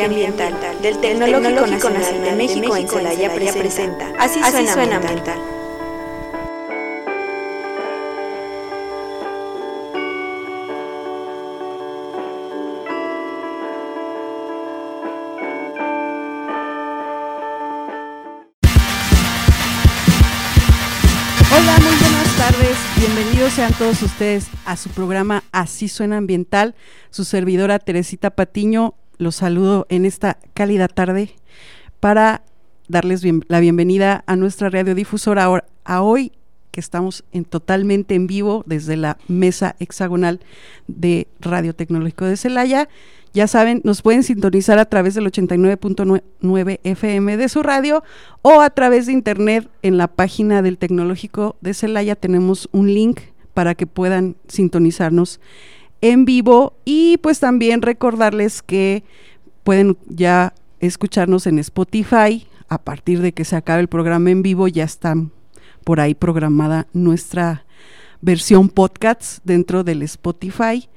Ambiental del Tecnológico Nacional de México en Celaya presenta Así suena ambiental. Hola, muy buenas tardes. Bienvenidos sean todos ustedes a su programa Así Suena Ambiental. Su servidora Teresita Patiño los saludo en esta cálida tarde para darles la bienvenida a nuestra radiodifusora a hoy que estamos en, totalmente en vivo desde la mesa hexagonal de Radio Tecnológico de Celaya. Ya saben, nos pueden sintonizar a través del 89.9 FM de su radio o a través de internet en la página del Tecnológico de Celaya. Tenemos un link para que puedan sintonizarnos en vivo y pues también recordarles que pueden ya escucharnos en Spotify. A partir de que se acabe el programa en vivo ya está por ahí programada nuestra versión podcast dentro del Spotify.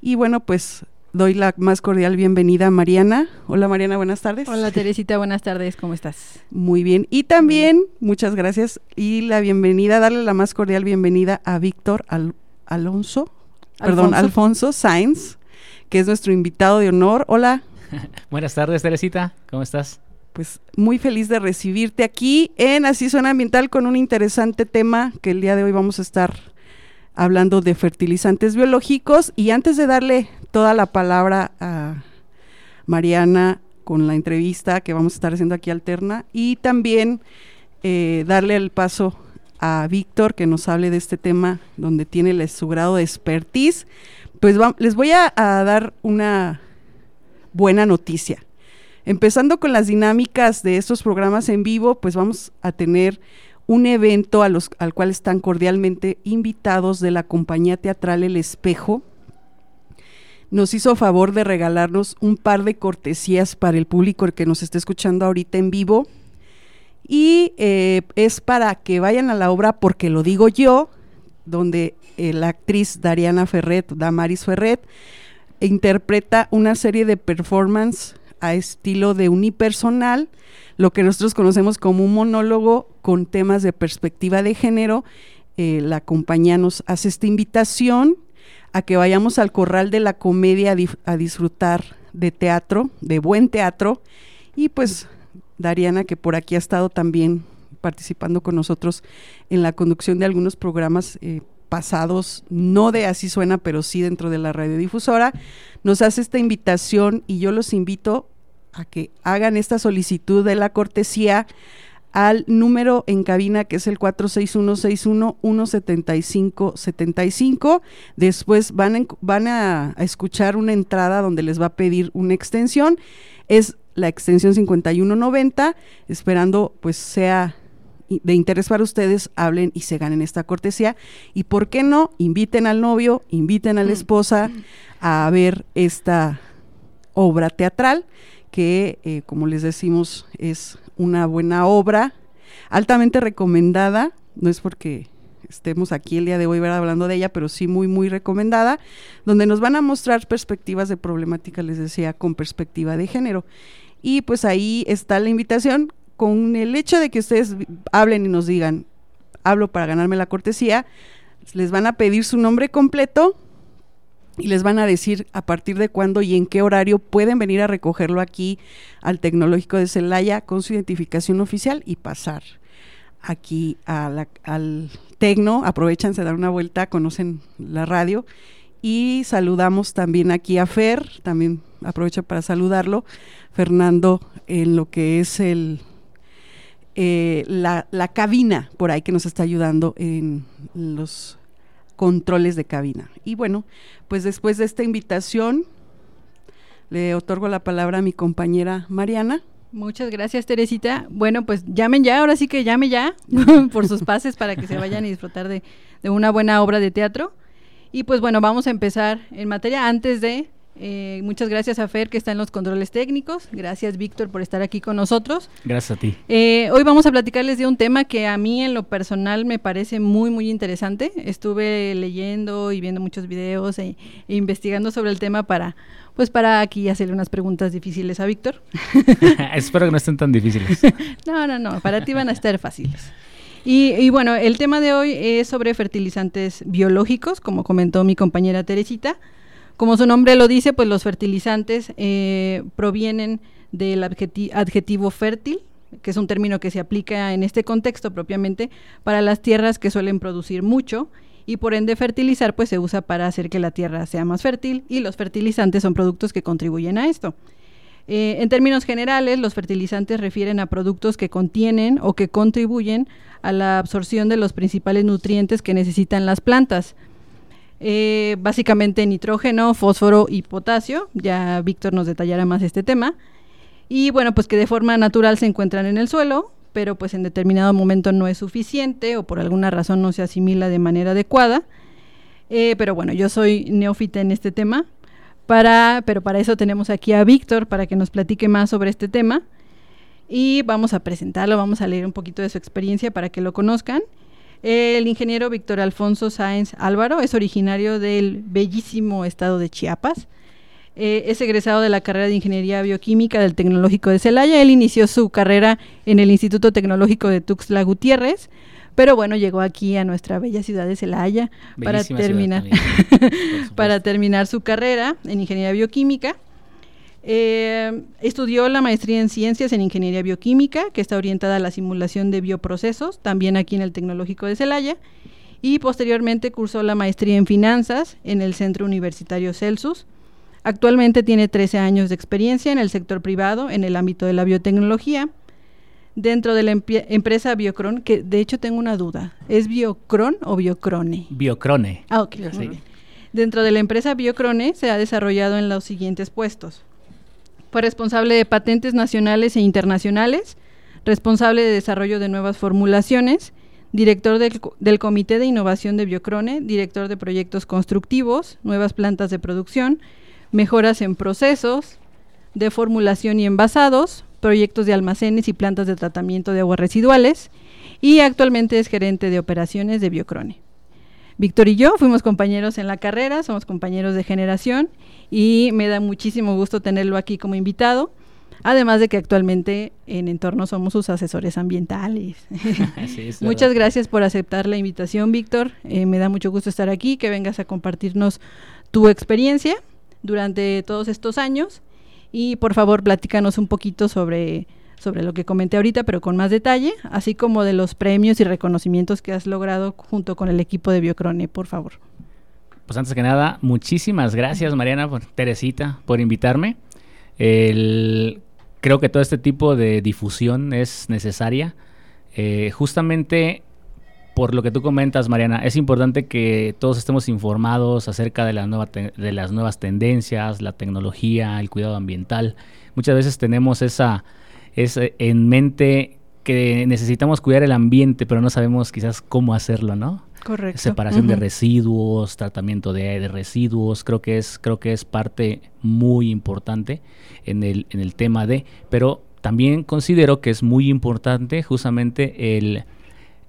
Y bueno, pues doy la más cordial bienvenida a Mariana. Hola Mariana, buenas tardes. Hola Teresita, buenas tardes, ¿cómo estás? Muy bien. Y también, muchas gracias. Y la bienvenida, darle la más cordial bienvenida a Víctor Alonso, perdón, Alfonso Sainz, que es nuestro invitado de honor. Hola. buenas tardes, Teresita, ¿cómo estás? Pues muy feliz de recibirte aquí en Así Suena Ambiental con un interesante tema que el día de hoy vamos a estar hablando de fertilizantes biológicos. Y antes de darle toda la palabra a Mariana con la entrevista que vamos a estar haciendo aquí alterna y también eh, darle el paso a Víctor que nos hable de este tema donde tiene su grado de expertise, pues les voy a dar una buena noticia. Empezando con las dinámicas de estos programas en vivo, pues vamos a tener un evento al cual están cordialmente invitados de la compañía teatral El Espejo. Nos hizo favor de regalarnos un par de cortesías para el público que nos está escuchando ahorita en vivo. Y eh, es para que vayan a la obra porque lo digo yo, donde eh, la actriz Dariana Ferret, Damaris Ferret, interpreta una serie de performance a estilo de unipersonal, lo que nosotros conocemos como un monólogo con temas de perspectiva de género. Eh, la compañía nos hace esta invitación a que vayamos al corral de la comedia a, a disfrutar de teatro, de buen teatro, y pues Dariana, que por aquí ha estado también participando con nosotros en la conducción de algunos programas eh, pasados, no de así suena, pero sí dentro de la radiodifusora, nos hace esta invitación y yo los invito a que hagan esta solicitud de la cortesía al número en cabina que es el 461-61-175-75. Después van, van a, escuchar una entrada donde les va a pedir una extensión. Es la extensión 5190, esperando pues sea de interés para ustedes, hablen y se ganen esta cortesía. Y por qué no, inviten al novio, inviten a la mm. esposa a ver esta obra teatral que, eh, como les decimos, es una buena obra, altamente recomendada, no es porque estemos aquí el día de hoy hablando de ella, pero sí muy, muy recomendada, donde nos van a mostrar perspectivas de problemática, les decía, con perspectiva de género. Y pues ahí está la invitación, con el hecho de que ustedes hablen y nos digan, hablo para ganarme la cortesía, les van a pedir su nombre completo y les van a decir a partir de cuándo y en qué horario pueden venir a recogerlo aquí al Tecnológico de Celaya con su identificación oficial y pasar aquí al Tecno, aprovechan, se dan una vuelta, conocen la radio y saludamos también aquí a Fer, también aprovecho para saludarlo, Fernando, en lo que es el eh, la, cabina por ahí que nos está ayudando en los controles de cabina. Y bueno, pues después de esta invitación, le otorgo la palabra a mi compañera Mariana. Muchas gracias, Teresita. Bueno, pues llamen ya, ahora sí que llame ya por sus pases para que se vayan a disfrutar de, de una buena obra de teatro. Y pues bueno, vamos a empezar en materia antes de eh, muchas gracias a Fer que está en los controles técnicos. Gracias Víctor por estar aquí con nosotros. Gracias a ti. Eh, hoy vamos a platicarles de un tema que a mí en lo personal me parece muy muy interesante. Estuve leyendo y viendo muchos videos e, e investigando sobre el tema para pues para aquí hacerle unas preguntas difíciles a Víctor. Espero que no estén tan difíciles. no, no, no, para ti van a estar fáciles. Y, y, bueno, el tema de hoy es sobre fertilizantes biológicos, como comentó mi compañera Teresita. Como su nombre lo dice, pues los fertilizantes eh, provienen del adjetivo fértil, que es un término que se aplica en este contexto propiamente para las tierras que suelen producir mucho y por ende fertilizar pues se usa para hacer que la tierra sea más fértil y los fertilizantes son productos que contribuyen a esto. Eh, en términos generales, los fertilizantes refieren a productos que contienen o que contribuyen a la absorción de los principales nutrientes que necesitan las plantas. Eh, básicamente nitrógeno, fósforo y potasio. Ya Víctor nos detallará más este tema. Y bueno, pues que de forma natural se encuentran en el suelo, pero pues en determinado momento no es suficiente o por alguna razón no se asimila de manera adecuada. Eh, pero bueno, yo soy neófita en este tema, para, pero para eso tenemos aquí a Víctor para que nos platique más sobre este tema. Y vamos a presentarlo, vamos a leer un poquito de su experiencia para que lo conozcan. El ingeniero Víctor Alfonso Sáenz Álvaro es originario del bellísimo estado de Chiapas. Eh, es egresado de la carrera de Ingeniería Bioquímica del Tecnológico de Celaya. Él inició su carrera en el Instituto Tecnológico de Tuxtla Gutiérrez, pero bueno, llegó aquí a nuestra bella ciudad de Celaya para terminar, para terminar su carrera en Ingeniería Bioquímica. Eh, estudió la maestría en Ciencias en Ingeniería Bioquímica, que está orientada a la simulación de bioprocesos, también aquí en el Tecnológico de Celaya, y posteriormente cursó la maestría en Finanzas en el Centro Universitario Celsus, Actualmente tiene 13 años de experiencia en el sector privado en el ámbito de la biotecnología. Dentro de la empresa Biocron, que de hecho tengo una duda, ¿es Biocron o Biocrone? Biocrone. Ah, ok. Dentro de la empresa Biocrone se ha desarrollado en los siguientes puestos. Fue responsable de patentes nacionales e internacionales, responsable de desarrollo de nuevas formulaciones, director del, del, Comité de Innovación de Biocrone, director de proyectos constructivos, nuevas plantas de producción, mejoras en procesos de formulación y envasados, proyectos de almacenes y plantas de tratamiento de aguas residuales y actualmente es gerente de operaciones de Biocrone. Víctor y yo fuimos compañeros en la carrera, somos compañeros de generación y me da muchísimo gusto tenerlo aquí como invitado. Además de que actualmente en Entorno somos sus asesores ambientales. Muchas gracias por aceptar la invitación, Víctor. Eh, me da mucho gusto estar aquí, que vengas a compartirnos tu experiencia durante todos estos años. Y por favor, platícanos un poquito sobre, sobre lo que comenté ahorita, pero con más detalle, así como de los premios y reconocimientos que has logrado junto con el equipo de Biocrone, por favor. Pues antes que nada, muchísimas gracias Mariana, por, Teresita, por invitarme. creo que todo este tipo de difusión es necesaria. Eh, justamente por lo que tú comentas, Mariana, es importante que todos estemos informados acerca de, la nueva de las nuevas tendencias, la tecnología, el cuidado ambiental. Muchas veces tenemos esa, en mente que necesitamos cuidar el ambiente, pero no sabemos quizás cómo hacerlo, ¿no? Correcto. Separación de residuos, tratamiento de, de, residuos, creo que es, creo que es parte muy importante en el, en el tema de, pero también considero que es muy importante justamente el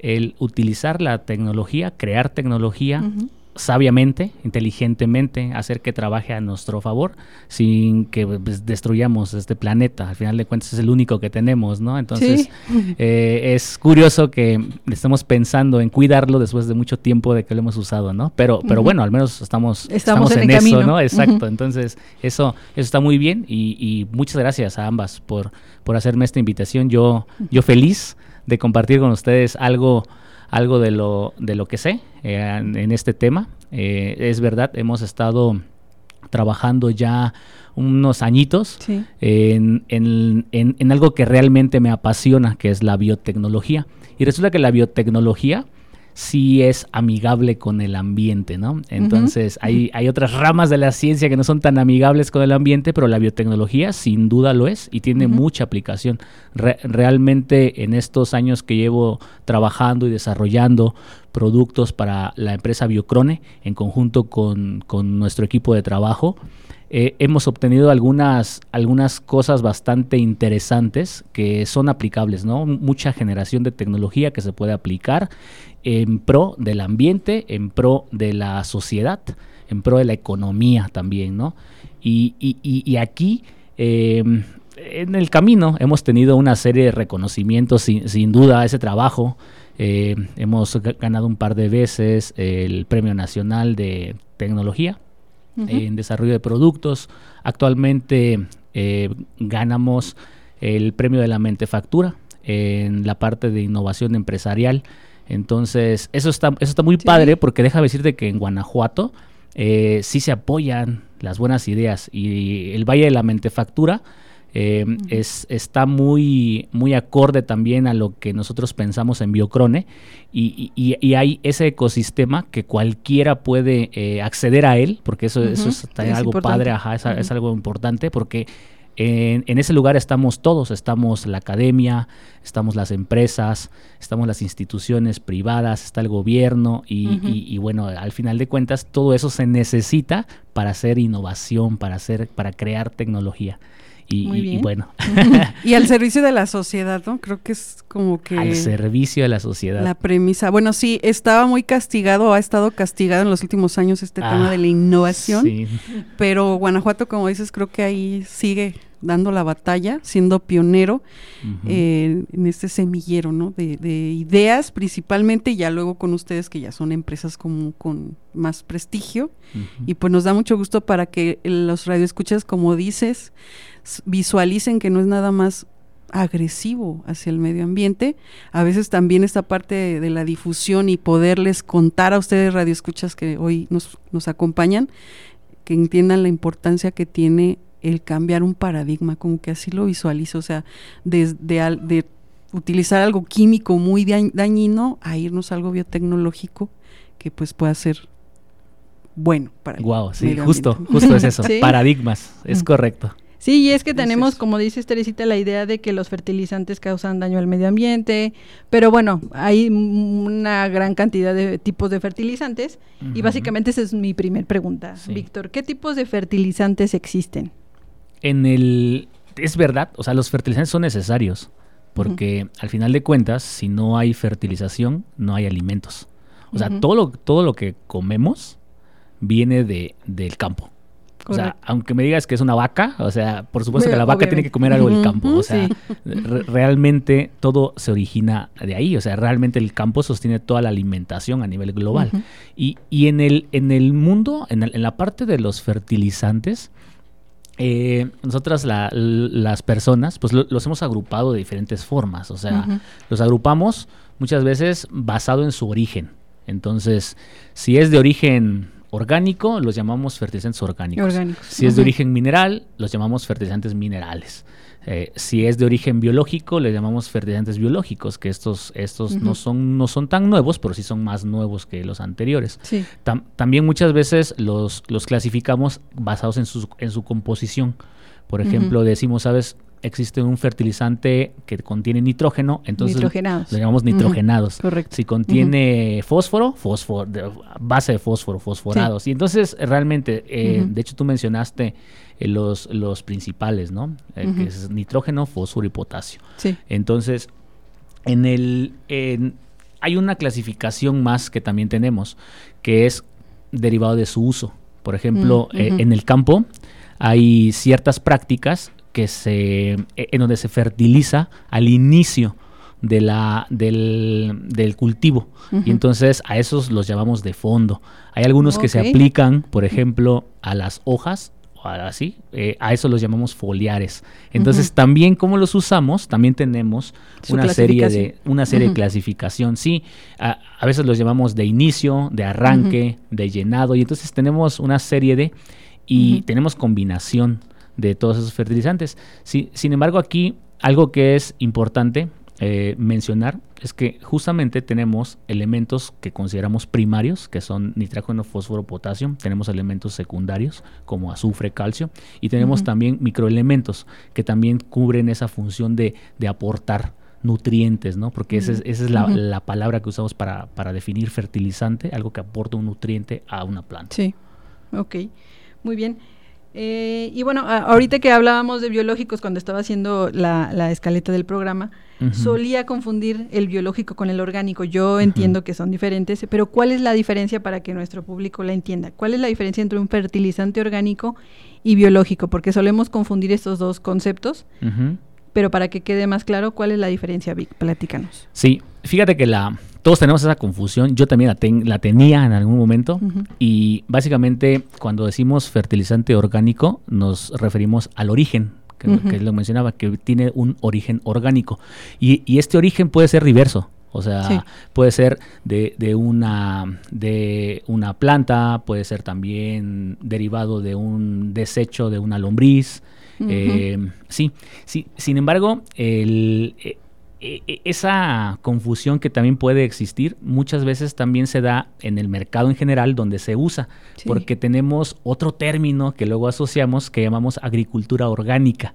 el utilizar la tecnología, crear tecnología sabiamente, inteligentemente, hacer que trabaje a nuestro favor sin que pues, destruyamos este planeta. Al final de cuentas es el único que tenemos, ¿no? Entonces eh, es curioso que estemos pensando en cuidarlo después de mucho tiempo de que lo hemos usado, ¿no? Pero, pero bueno, al menos estamos, estamos, en, eso, ¿no? Exacto. Entonces eso, eso está muy bien y, y, muchas gracias a ambas por, por hacerme esta invitación. Yo, yo feliz de compartir con ustedes algo, algo de, lo, de lo que sé eh, en, este tema. Eh, es verdad, hemos estado trabajando ya unos añitos en, en, en, algo que realmente me apasiona, que es la biotecnología. Y resulta que la biotecnología sí es amigable con el ambiente, ¿no? Entonces, hay, hay otras ramas de la ciencia que no son tan amigables con el ambiente, pero la biotecnología sin duda lo es y tiene mucha aplicación. realmente en estos años que llevo trabajando y desarrollando productos para la empresa Biocrone en conjunto con, con nuestro equipo de trabajo. Eh, hemos obtenido algunas, algunas cosas bastante interesantes que son aplicables, ¿no? Mucha generación de tecnología que se puede aplicar en pro del ambiente, en pro de la sociedad, en pro de la economía también, ¿no? Y, y, y, aquí, eh, en el camino, hemos tenido una serie de reconocimientos, sin, sin duda, ese trabajo. Eh, hemos ganado un par de veces el Premio Nacional de Tecnología en desarrollo de productos. Actualmente eh, ganamos el premio de la mentefactura en la parte de innovación empresarial. Entonces, eso está, eso está muy padre porque deja decirte que en Guanajuato eh, sí se apoyan las buenas ideas y el Valle de la Mentefactura eh, es, está muy, muy acorde también a lo que nosotros pensamos en Biocrone y, y, hay ese ecosistema que cualquiera puede eh, acceder a él, porque eso, eso es, algo padre, es, algo importante, porque en, en, ese lugar estamos todos, estamos la academia, estamos las empresas, estamos las instituciones privadas, está el gobierno y, y, bueno, al final de cuentas todo eso se necesita para hacer innovación, para hacer, para crear tecnología. Y, bueno. y al servicio de la sociedad, ¿no? Creo que es como que... Al servicio de la sociedad. La premisa. Bueno, sí, estaba muy castigado, ha estado castigado en los últimos años este tema de la ah, innovación. Sí. Pero Guanajuato, como dices, creo que ahí sigue dando la batalla, siendo pionero eh, en este semillero, ¿no? De, ideas principalmente, y ya luego con ustedes que ya son empresas como con más prestigio. Y pues nos da mucho gusto para que los radioescuchas, como dices, visualicen que no es nada más agresivo hacia el medio ambiente. A veces también esta parte de, la difusión y poderles contar a ustedes radioescuchas que hoy nos, nos acompañan, que entiendan la importancia que tiene el cambiar un paradigma, como que así lo visualizo, o sea, desde de, de, utilizar algo químico muy dañino a irnos a algo biotecnológico que pues pueda ser bueno para Wow, sí, justo, justo es eso, paradigmas, es mm. correcto. Sí, y es que tenemos, como dice Teresita, la idea de que los fertilizantes causan daño al medio ambiente, pero bueno, hay una gran cantidad de tipos de fertilizantes y básicamente esa es mi primer pregunta. Víctor, ¿qué tipos de fertilizantes existen? En el... Es verdad, o sea, los fertilizantes son necesarios, porque al final de cuentas, si no hay fertilización, no hay alimentos. O sea, todo, lo, todo lo que comemos viene de, del campo. O sea, aunque me digas que es una vaca, o sea, por supuesto que la vaca tiene que comer algo del campo. O sea, realmente todo se origina de ahí. O sea, realmente el campo sostiene toda la alimentación a nivel global. y, y, en, el, en el mundo, en, en la parte de los fertilizantes, eh, nosotras las personas, pues los hemos agrupado de diferentes formas. O sea, los agrupamos muchas veces basado en su origen. Entonces, si es de origen orgánico, los llamamos fertilizantes orgánicos. Si es de origen mineral, los llamamos fertilizantes minerales. Eh, si es de origen biológico, le llamamos fertilizantes biológicos, que estos, estos no, son, no son tan nuevos, pero sí son más nuevos que los anteriores. también muchas veces los, los clasificamos basados en su, en su composición. Por ejemplo, decimos, ¿sabes? Existe un fertilizante que contiene nitrógeno, entonces lo llamamos nitrogenados. Correcto. Si contiene fósforo, fósforo, base de fósforo, fosforados. Y entonces realmente, eh, de hecho tú mencionaste eh, los, los principales, ¿no? Eh, que es nitrógeno, fósforo y potasio. Sí. Entonces, en el hay una clasificación más que también tenemos, que es derivado de su uso. Por ejemplo, en el campo hay ciertas prácticas que se, e, en donde se fertiliza al inicio de la, del, cultivo. Y entonces a esos los llamamos de fondo. Hay algunos que se aplican, por ejemplo, a las hojas, o así, eh, a eso los llamamos foliares. Entonces también como los usamos, también tenemos una serie de una serie de clasificación. Sí, a, a, veces los llamamos de inicio, de arranque, de llenado, y entonces tenemos una serie de y tenemos combinación de todos esos fertilizantes. sin embargo, aquí algo que es importante eh, mencionar es que justamente tenemos elementos que consideramos primarios, que son nitrógeno, fósforo, potasio, tenemos elementos secundarios como azufre, calcio, y tenemos también microelementos que también cubren esa función de, aportar nutrientes, ¿no? Porque esa es, esa es la, la, palabra que usamos para, para definir fertilizante, algo que aporta un nutriente a una planta. Sí, ok, muy bien. Eh, y bueno, ahorita que hablábamos de biológicos cuando estaba haciendo la, la escaleta del programa, solía confundir el biológico con el orgánico. Yo entiendo que son diferentes, pero ¿cuál es la diferencia para que nuestro público la entienda? ¿Cuál es la diferencia entre un fertilizante orgánico y biológico? Porque solemos confundir estos dos conceptos. Pero para que quede más claro, ¿cuál es la diferencia, Vic? Platícanos. Sí, fíjate que la, todos tenemos esa confusión. Yo también la, tenía en algún momento. Y básicamente, cuando decimos fertilizante orgánico, nos referimos al origen, que, lo mencionaba, que tiene un origen orgánico. Y, este origen puede ser diverso. O sea, puede ser de, de, una, de una planta, puede ser también derivado de un desecho de una lombriz, eh, sí, sí, sin embargo, el, eh, esa confusión que también puede existir muchas veces también se da en el mercado en general donde se usa, porque tenemos otro término que luego asociamos que llamamos agricultura orgánica.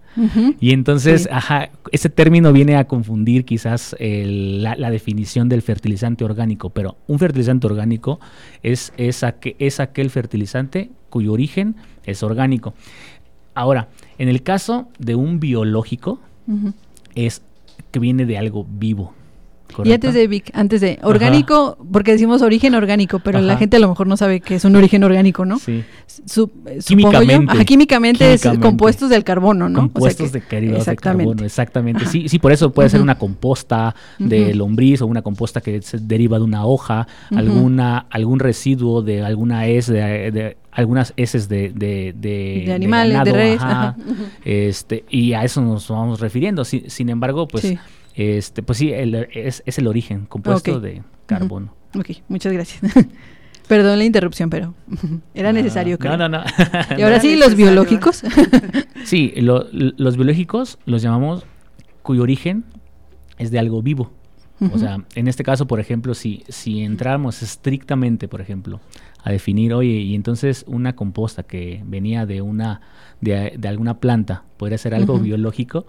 Y entonces, ajá, ese término viene a confundir quizás la, definición del fertilizante orgánico, pero un fertilizante orgánico es, es, es aquel fertilizante cuyo origen es orgánico. Ahora, en el caso de un biológico, es que viene de algo vivo. Y antes de Vic, antes de orgánico, porque decimos origen orgánico, pero la gente a lo mejor no sabe que es un origen orgánico, ¿no? Sí. Eh, químicamente. químicamente, es compuestos del carbono, ¿no? Compuestos de, de carbono, exactamente. Sí, sí, por eso puede ser una composta de lombriz o una composta que se deriva de una hoja, alguna algún residuo de alguna es de, algunas heces de, de, de, animales, de, redes. Este, y a eso nos vamos refiriendo. sin embargo, pues este, pues sí, es, el origen compuesto de carbono. Ok, muchas gracias. Perdón la interrupción, pero era necesario, creo. No, no, no. y ahora sí, los biológicos. sí, los biológicos los llamamos cuyo origen es de algo vivo. O sea, en este caso, por ejemplo, si, si entramos estrictamente, por ejemplo, a definir, oye, y entonces una composta que venía de una, de, alguna planta, podría ser algo biológico,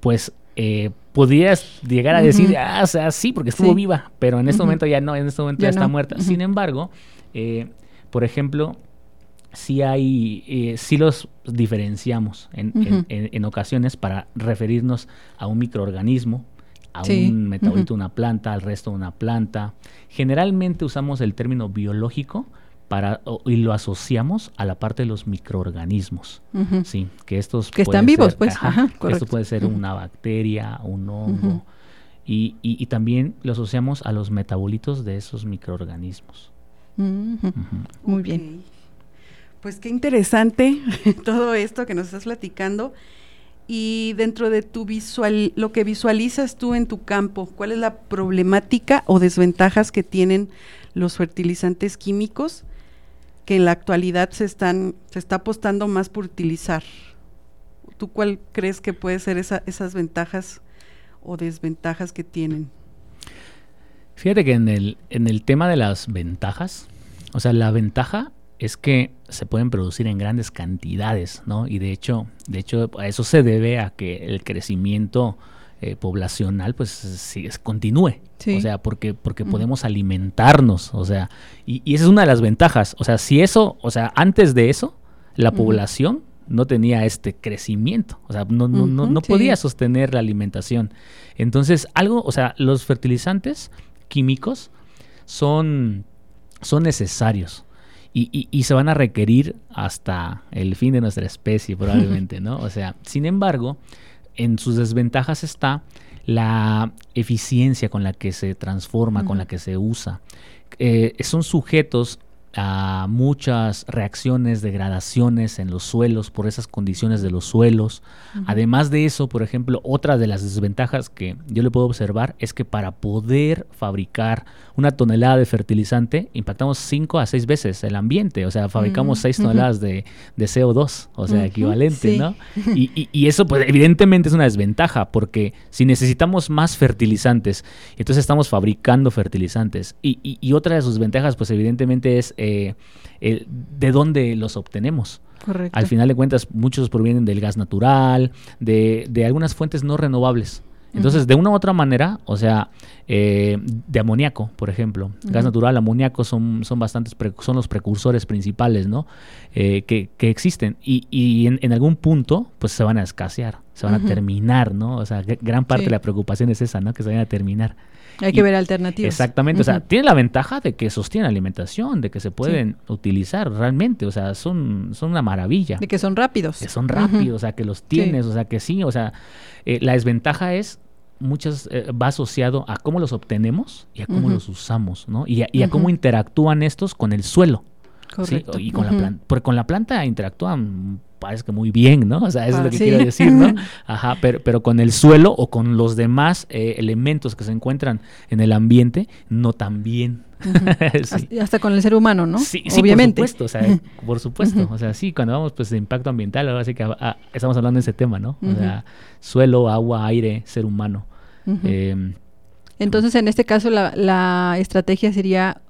pues eh, podrías llegar a decir, ah, o sea, sí, porque estuvo viva, pero en este momento ya no, en este momento ya, está muerta. Sin embargo, eh, por ejemplo, sí hay, eh, sí los diferenciamos en, en, ocasiones para referirnos a un microorganismo, a un metabolito de una planta, al resto de una planta. Generalmente usamos el término biológico y lo asociamos a la parte de los microorganismos, sí, que estos que están vivos, pues, esto puede ser una bacteria, un hongo, y, y, también lo asociamos a los metabolitos de esos microorganismos. Muy bien. Pues qué interesante todo esto que nos estás platicando. Y dentro de tu visual, lo que visualizas tú en tu campo, ¿cuál es la problemática o desventajas que tienen los fertilizantes químicos que en la actualidad se están se está apostando más por utilizar. ¿Tú cuál crees que puede ser esa, esas ventajas o desventajas que tienen? Fíjate que en el, en el tema de las ventajas, o sea, la ventaja es que se pueden producir en grandes cantidades, ¿no? Y de hecho, de hecho, a eso se debe a que el crecimiento eh, poblacional pues sí, continúe. O sea, porque, porque podemos alimentarnos. O sea, y, esa es una de las ventajas. O sea, si eso, o sea, antes de eso, la población no tenía este crecimiento. O sea, no, no, no, no podía sostener la alimentación. Entonces, algo, o sea, los fertilizantes químicos son, son necesarios. Y, y, se van a requerir hasta el fin de nuestra especie probablemente, ¿no? O sea, sin embargo, en sus desventajas está la eficiencia con la que se transforma, con la que se usa. Eh, son sujetos a muchas reacciones, degradaciones en los suelos por esas condiciones de los suelos. Además de eso, por ejemplo, otra de las desventajas que yo le puedo observar es que para poder fabricar una tonelada de fertilizante impactamos 5 a 6 veces el ambiente, o sea, fabricamos 6 toneladas de, CO2, o sea, equivalente, ¿no? Y, y, eso pues evidentemente es una desventaja porque si necesitamos más fertilizantes, entonces estamos fabricando fertilizantes. Y, y otra de sus ventajas pues evidentemente es eh, de dónde los obtenemos. Al final de cuentas, muchos provienen del gas natural, de, algunas fuentes no renovables. Entonces, de una u otra manera, o sea, eh, de amoníaco, por ejemplo, gas natural, amoníaco son, son bastantes, son los precursores principales, ¿no? Eh, que, que, existen y, y en, en, algún punto, pues se van a escasear, se van a terminar, ¿no? O sea, gran parte sí. de la preocupación es esa, ¿no? Que se vayan a terminar. Hay que ver alternativas. Exactamente, uh -huh. o sea, tiene la ventaja de que sostienen alimentación, de que se pueden sí. utilizar realmente, o sea, son, son una maravilla. De que son rápidos. Que son rápidos, uh -huh. o sea, que los tienes, sí. o sea, que sí, o sea, eh, la desventaja es muchas eh, va asociado a cómo los obtenemos y a cómo uh -huh. los usamos, ¿no? Y a, y a cómo interactúan estos con el suelo. Correcto. ¿sí? Y con la planta, porque con la planta interactúan parece que muy bien, ¿no? O sea, eso ah, es lo que sí. quiero decir, ¿no? Ajá, pero, pero con el suelo o con los demás eh, elementos que se encuentran en el ambiente, no tan bien. Uh -huh. sí. Hasta con el ser humano, ¿no? Sí, sí Obviamente. por supuesto, o sea, por supuesto. Uh -huh. O sea, sí, cuando vamos pues de impacto ambiental, ahora sí que ah, estamos hablando de ese tema, ¿no? O sea, suelo, agua, aire, ser humano. Eh, Entonces, en este caso, la, la estrategia sería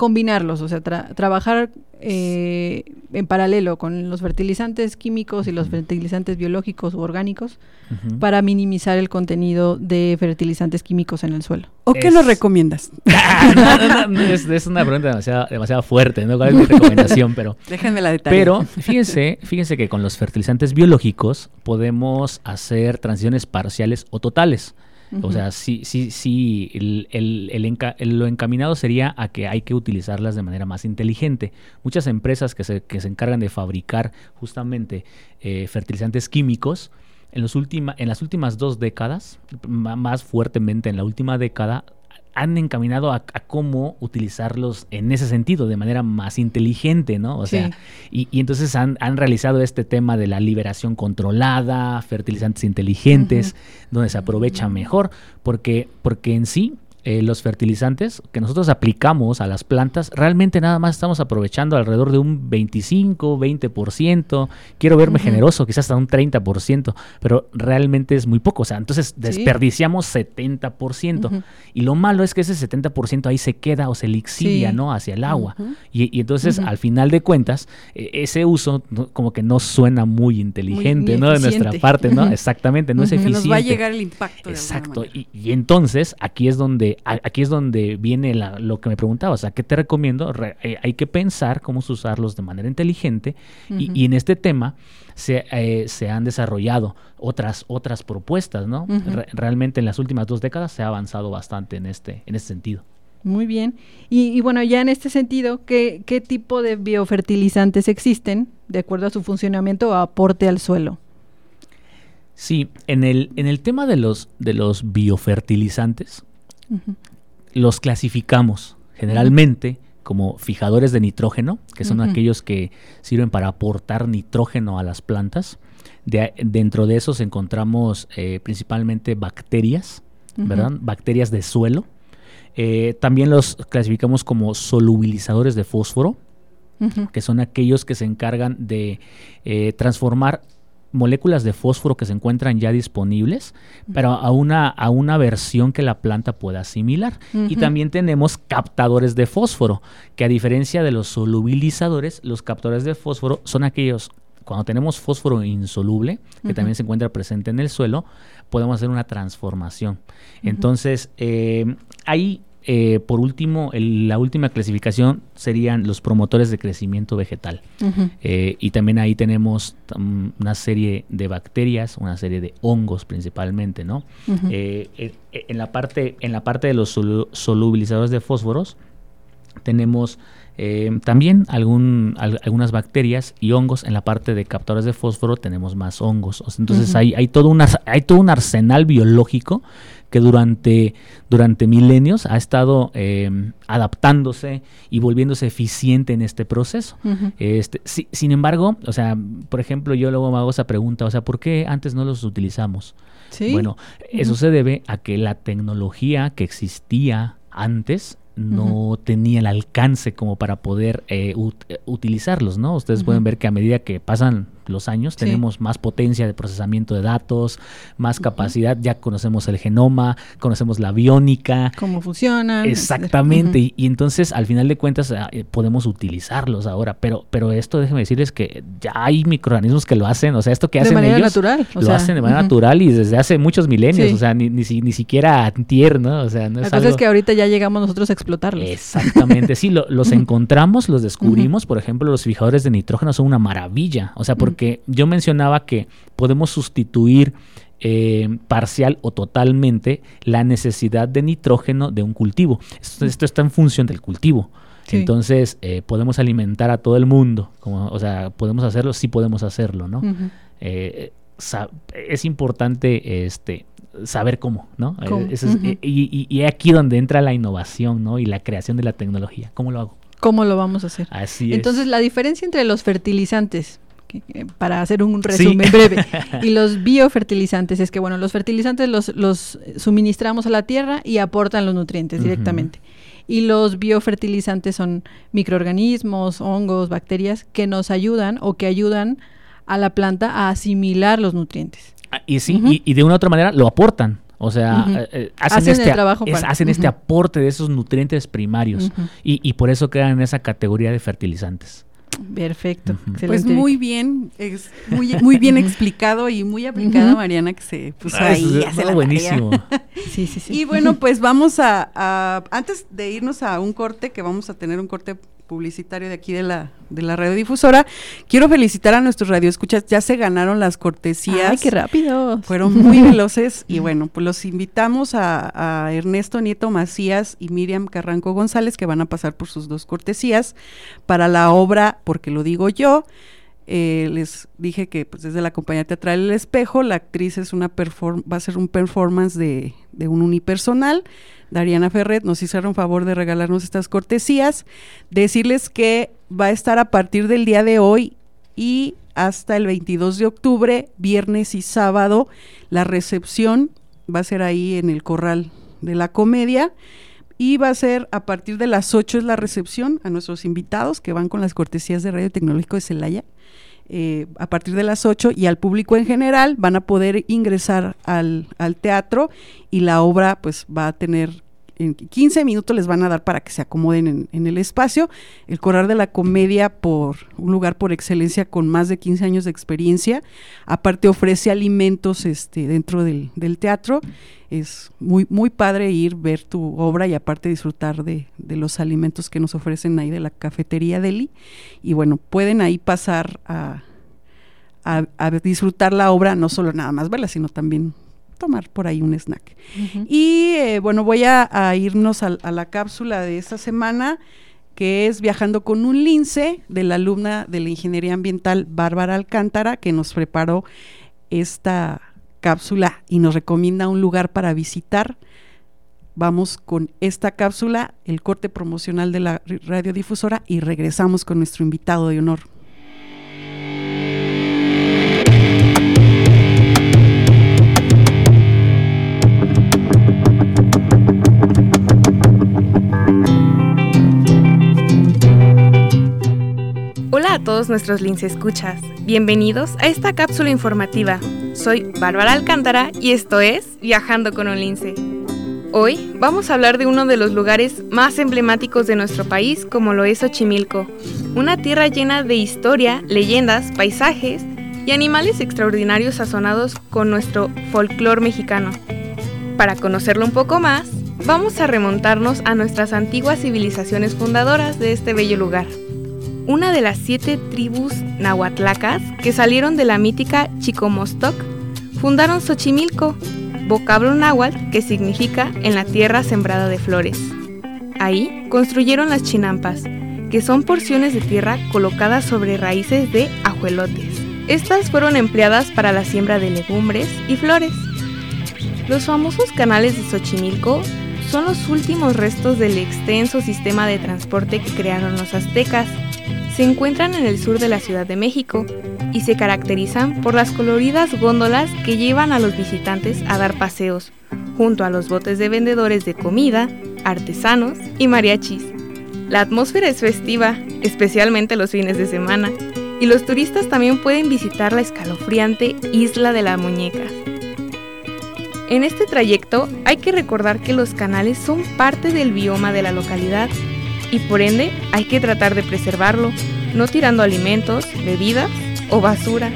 combinarlos, o sea, tra trabajar eh, en paralelo con los fertilizantes químicos y los fertilizantes biológicos u orgánicos uh -huh. para minimizar el contenido de fertilizantes químicos en el suelo. ¿O qué nos recomiendas? no, no, no, es, es, una pregunta demasiado, demasiado fuerte, ¿no? ¿Cuál es mi recomendación? Pero, Déjenme la detalle. Pero fíjense, fíjense que con los fertilizantes biológicos podemos hacer transiciones parciales o totales. Uh -huh. O sea, sí, sí, sí, el, el, el enca lo encaminado sería a que hay que utilizarlas de manera más inteligente. Muchas empresas que se, que se encargan de fabricar justamente eh, fertilizantes químicos, en, los última, en las últimas dos décadas, más fuertemente en la última década, han encaminado a, a, cómo utilizarlos en ese sentido, de manera más inteligente, ¿no? O sea, y, y, entonces han, han, realizado este tema de la liberación controlada, fertilizantes inteligentes, uh -huh. donde se aprovecha mejor, porque, porque en sí eh, los fertilizantes que nosotros aplicamos a las plantas, realmente nada más estamos aprovechando alrededor de un 25, 20%. Quiero verme uh -huh. generoso, quizás hasta un 30%, pero realmente es muy poco. O sea, entonces desperdiciamos sí. 70%. Uh -huh. Y lo malo es que ese 70% ahí se queda o se lixilia, sí. ¿no? Hacia el agua. Uh -huh. y, y, entonces, al final de cuentas, eh, ese uso no, como que no suena muy inteligente, muy, ¿no? De nuestra parte, ¿no? Exactamente, no es eficiente. Nos va a llegar el impacto. Exacto. Y, y entonces, aquí es donde aquí es donde viene la, lo que me preguntabas, ¿a qué te recomiendo? Re, eh, hay que pensar cómo usarlos de manera inteligente uh -huh. y, y, en este tema se, eh, se, han desarrollado otras, otras propuestas, ¿no? Uh -huh. Re, realmente en las últimas dos décadas se ha avanzado bastante en este, en este sentido. Muy bien. Y, y, bueno, ya en este sentido, ¿qué, ¿qué tipo de biofertilizantes existen de acuerdo a su funcionamiento o aporte al suelo? Sí, en el, en el tema de los, de los biofertilizantes, Uh -huh. Los clasificamos generalmente como fijadores de nitrógeno, que son uh -huh. aquellos que sirven para aportar nitrógeno a las plantas. De, dentro de esos encontramos eh, principalmente bacterias, ¿verdad? Bacterias de suelo. Eh, también los clasificamos como solubilizadores de fósforo, que son aquellos que se encargan de eh, transformar moléculas de fósforo que se encuentran ya disponibles, pero a una, a una versión que la planta pueda asimilar. Uh -huh. Y también tenemos captadores de fósforo, que a diferencia de los solubilizadores, los captadores de fósforo son aquellos, cuando tenemos fósforo insoluble, que uh -huh. también se encuentra presente en el suelo, podemos hacer una transformación. Uh -huh. Entonces, eh, hay eh, por último, el, la última clasificación serían los promotores de crecimiento vegetal. Uh -huh. eh, y también ahí tenemos um, una serie de bacterias, una serie de hongos principalmente, ¿no? Uh -huh. eh, en, la parte, en la parte de los sol solubilizadores de fósforos, tenemos eh, también algún, al, algunas bacterias y hongos. En la parte de captores de fósforo tenemos más hongos. Entonces uh -huh. hay, hay, todo una, hay todo un arsenal biológico que durante, durante milenios ha estado eh, adaptándose y volviéndose eficiente en este proceso. Uh -huh. este, si, sin embargo, o sea, por ejemplo, yo luego me hago esa pregunta, o sea, ¿por qué antes no los utilizamos? ¿Sí? Bueno, eso uh -huh. se debe a que la tecnología que existía antes no uh -huh. tenía el alcance como para poder eh, ut utilizarlos, ¿no? Ustedes pueden ver que a medida que pasan los años, tenemos más potencia de procesamiento de datos, más capacidad, ya conocemos el genoma, conocemos la biónica. Cómo funciona. Exactamente, y, entonces al final de cuentas ah, eh, podemos utilizarlos ahora, pero, pero esto déjeme decirles que ya hay microorganismos que lo hacen, o sea, esto que hacen de manera ellos, lo hacen de manera natural y desde hace muchos milenios, o sea, ni, ni, ni siquiera tierno, o sea, no es La cosa es que ahorita ya llegamos nosotros a explotarlos. Exactamente, sí, los encontramos, los descubrimos, por ejemplo, los fijadores de nitrógeno son una maravilla, o sea, porque yo mencionaba que podemos sustituir eh, parcial o totalmente la necesidad de nitrógeno de un cultivo. Esto, está en función del cultivo. Entonces, eh, podemos alimentar a todo el mundo. Como, o sea, podemos hacerlo, sí podemos hacerlo, ¿no? Eh, es importante este, saber cómo, ¿no? y, y, aquí donde entra la innovación, ¿no? Y la creación de la tecnología. ¿Cómo lo hago? ¿Cómo lo vamos a hacer? Así Entonces, la diferencia entre los fertilizantes, para hacer un resumen breve, y los biofertilizantes es que, bueno, los fertilizantes los, los suministramos a la tierra y aportan los nutrientes directamente. Y los biofertilizantes son microorganismos, hongos, bacterias que nos ayudan o que ayudan a la planta a asimilar los nutrientes. Ah, y sí, y, de una u otra manera lo aportan. O sea, eh, eh, hacen, este, hacen este aporte de esos nutrientes primarios y, y, por eso quedan en esa categoría de fertilizantes. Perfecto. Pues muy bien, es muy, muy bien explicado y muy aplicado, Mariana, que se puso ah, ahí. la buenísimo. sí, sí, sí. Y bueno, pues vamos a, antes de irnos a un corte, que vamos a tener un corte publicitario de aquí de la, de la radiodifusora. Quiero felicitar a nuestros radioescuchas, ya se ganaron las cortesías. ¡Ay, qué rápido! Fueron muy veloces y bueno, pues los invitamos a, a, Ernesto Nieto Macías y Miriam Carranco González, que van a pasar por sus dos cortesías para la obra, porque lo digo yo, eh, les dije que pues desde la compañía teatral El Espejo, la actriz es una va a ser un performance de, de un unipersonal. Dariana Ferret nos hicieron favor de regalarnos estas cortesías. Decirles que va a estar a partir del día de hoy y hasta el 22 de octubre, viernes y sábado, la recepción va a ser ahí en el Corral de la Comedia y va a ser a partir de las 8 es la recepción a nuestros invitados que van con las cortesías de Radio Tecnológico de Celaya. Eh, a partir de las 8 y al público en general van a poder ingresar al, al teatro y la obra pues va a tener en 15 minutos les van a dar para que se acomoden en, el espacio. El Corral de la Comedia, por un lugar por excelencia con más de 15 años de experiencia, aparte ofrece alimentos este, dentro del, teatro. Es muy, muy padre ir, ver tu obra y aparte disfrutar de, los alimentos que nos ofrecen ahí de la cafetería Deli. Y bueno, pueden ahí pasar a, a disfrutar la obra, no solo nada más verla, sino también tomar por ahí un snack. Y eh, bueno, voy a, irnos a, la cápsula de esta semana, que es Viajando con un lince, de la alumna de la Ingeniería Ambiental Bárbara Alcántara, que nos preparó esta cápsula y nos recomienda un lugar para visitar. Vamos con esta cápsula, el corte promocional de la radiodifusora y regresamos con nuestro invitado de honor. Nuestros lince escuchas. Bienvenidos a esta cápsula informativa. Soy Bárbara Alcántara y esto es Viajando con un lince. Hoy vamos a hablar de uno de los lugares más emblemáticos de nuestro país, como lo es Xochimilco, una tierra llena de historia, leyendas, paisajes y animales extraordinarios sazonados con nuestro folclore mexicano. Para conocerlo un poco más, vamos a remontarnos a nuestras antiguas civilizaciones fundadoras de este bello lugar una de las siete tribus nahuatlacas que salieron de la mítica Chicomostoc, fundaron Xochimilco, vocablo náhuatl que significa en la tierra sembrada de flores. Ahí construyeron las chinampas, que son porciones de tierra colocadas sobre raíces de ajuelotes. Estas fueron empleadas para la siembra de legumbres y flores. Los famosos canales de Xochimilco son los últimos restos del extenso sistema de transporte que crearon los aztecas se encuentran en el sur de la Ciudad de México y se caracterizan por las coloridas góndolas que llevan a los visitantes a dar paseos, junto a los botes de vendedores de comida, artesanos y mariachis. La atmósfera es festiva, especialmente los fines de semana, y los turistas también pueden visitar la escalofriante Isla de las Muñecas. En este trayecto hay que recordar que los canales son parte del bioma de la localidad y por ende hay que tratar de preservarlo, no tirando alimentos, bebidas o basura.